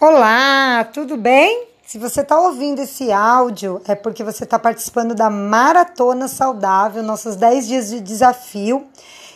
Olá, tudo bem? Se você está ouvindo esse áudio, é porque você está participando da Maratona Saudável, nossos 10 dias de desafio,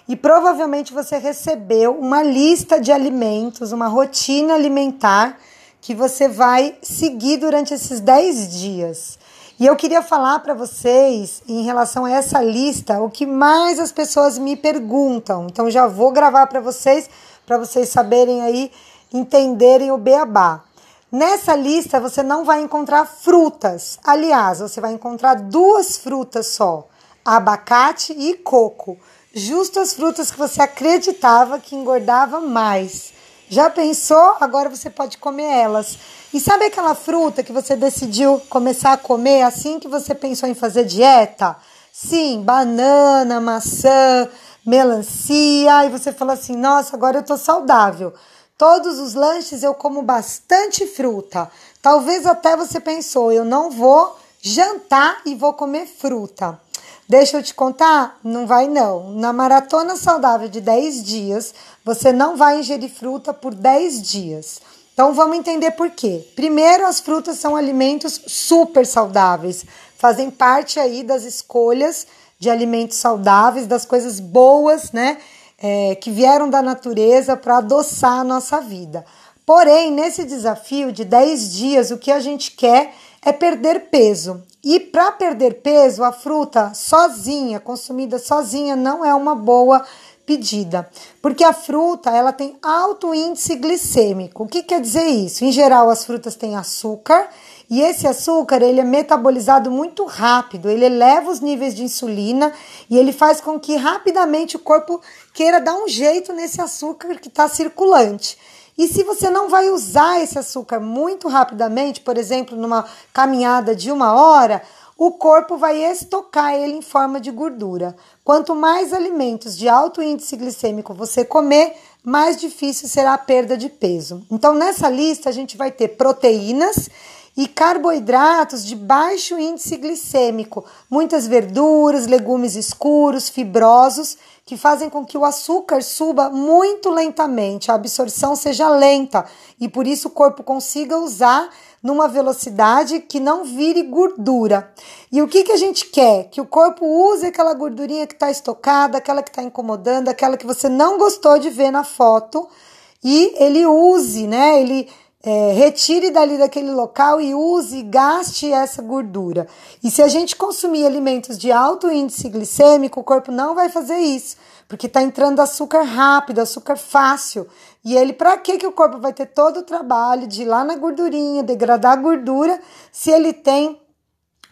e provavelmente você recebeu uma lista de alimentos, uma rotina alimentar que você vai seguir durante esses 10 dias. E eu queria falar para vocês, em relação a essa lista, o que mais as pessoas me perguntam. Então já vou gravar para vocês, para vocês saberem aí entenderem o beabá. Nessa lista você não vai encontrar frutas. Aliás, você vai encontrar duas frutas só: abacate e coco. Justo as frutas que você acreditava que engordava mais. Já pensou? Agora você pode comer elas. E sabe aquela fruta que você decidiu começar a comer assim que você pensou em fazer dieta? Sim, banana, maçã, melancia. E você falou assim: nossa, agora eu tô saudável. Todos os lanches eu como bastante fruta. Talvez até você pensou, eu não vou jantar e vou comer fruta. Deixa eu te contar, não vai não. Na maratona saudável de 10 dias, você não vai ingerir fruta por 10 dias. Então vamos entender por quê. Primeiro, as frutas são alimentos super saudáveis, fazem parte aí das escolhas de alimentos saudáveis, das coisas boas, né? É, que vieram da natureza para adoçar a nossa vida. Porém, nesse desafio de 10 dias, o que a gente quer é perder peso. E para perder peso, a fruta sozinha, consumida sozinha, não é uma boa pedida, porque a fruta ela tem alto índice glicêmico. O que quer dizer isso? Em geral, as frutas têm açúcar e esse açúcar ele é metabolizado muito rápido, ele eleva os níveis de insulina e ele faz com que rapidamente o corpo queira dar um jeito nesse açúcar que está circulante. E se você não vai usar esse açúcar muito rapidamente, por exemplo, numa caminhada de uma hora, o corpo vai estocar ele em forma de gordura. Quanto mais alimentos de alto índice glicêmico você comer, mais difícil será a perda de peso. Então, nessa lista, a gente vai ter proteínas e carboidratos de baixo índice glicêmico, muitas verduras, legumes escuros, fibrosos, que fazem com que o açúcar suba muito lentamente, a absorção seja lenta e por isso o corpo consiga usar numa velocidade que não vire gordura. E o que, que a gente quer? Que o corpo use aquela gordurinha que está estocada, aquela que está incomodando, aquela que você não gostou de ver na foto e ele use, né? Ele é, retire dali daquele local e use e gaste essa gordura. E se a gente consumir alimentos de alto índice glicêmico, o corpo não vai fazer isso, porque está entrando açúcar rápido, açúcar fácil. E ele, para que que o corpo vai ter todo o trabalho de ir lá na gordurinha, degradar a gordura, se ele tem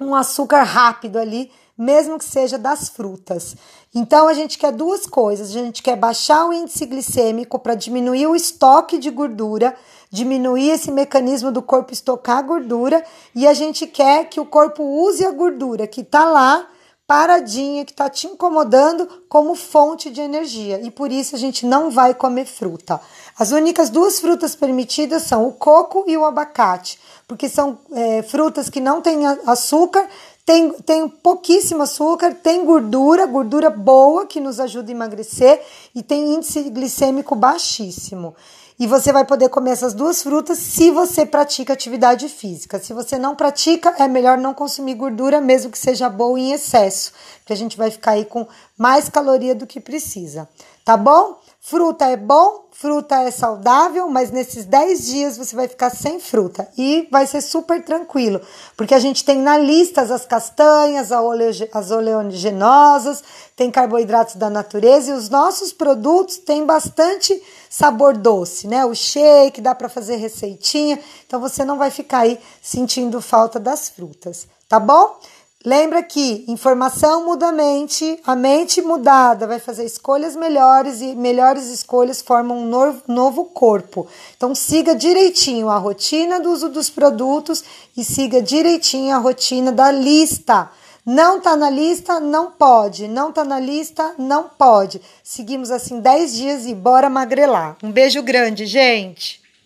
um açúcar rápido ali, mesmo que seja das frutas. Então a gente quer duas coisas: a gente quer baixar o índice glicêmico para diminuir o estoque de gordura diminuir esse mecanismo do corpo estocar gordura e a gente quer que o corpo use a gordura que está lá paradinha, que está te incomodando como fonte de energia e por isso a gente não vai comer fruta. As únicas duas frutas permitidas são o coco e o abacate, porque são é, frutas que não têm açúcar, tem, tem pouquíssimo açúcar, tem gordura, gordura boa que nos ajuda a emagrecer e tem índice glicêmico baixíssimo. E você vai poder comer essas duas frutas se você pratica atividade física. Se você não pratica, é melhor não consumir gordura, mesmo que seja boa em excesso, porque a gente vai ficar aí com mais caloria do que precisa. Tá bom? Fruta é bom, fruta é saudável, mas nesses 10 dias você vai ficar sem fruta e vai ser super tranquilo, porque a gente tem na lista as castanhas, as oleaginosas, tem carboidratos da natureza e os nossos produtos têm bastante sabor doce, né? O shake dá para fazer receitinha, então você não vai ficar aí sentindo falta das frutas, tá bom? Lembra que informação muda a mente, a mente mudada vai fazer escolhas melhores e melhores escolhas formam um novo corpo. Então siga direitinho a rotina do uso dos produtos e siga direitinho a rotina da lista. Não tá na lista, não pode. Não tá na lista, não pode. Seguimos assim 10 dias e bora magrelar. Um beijo grande, gente.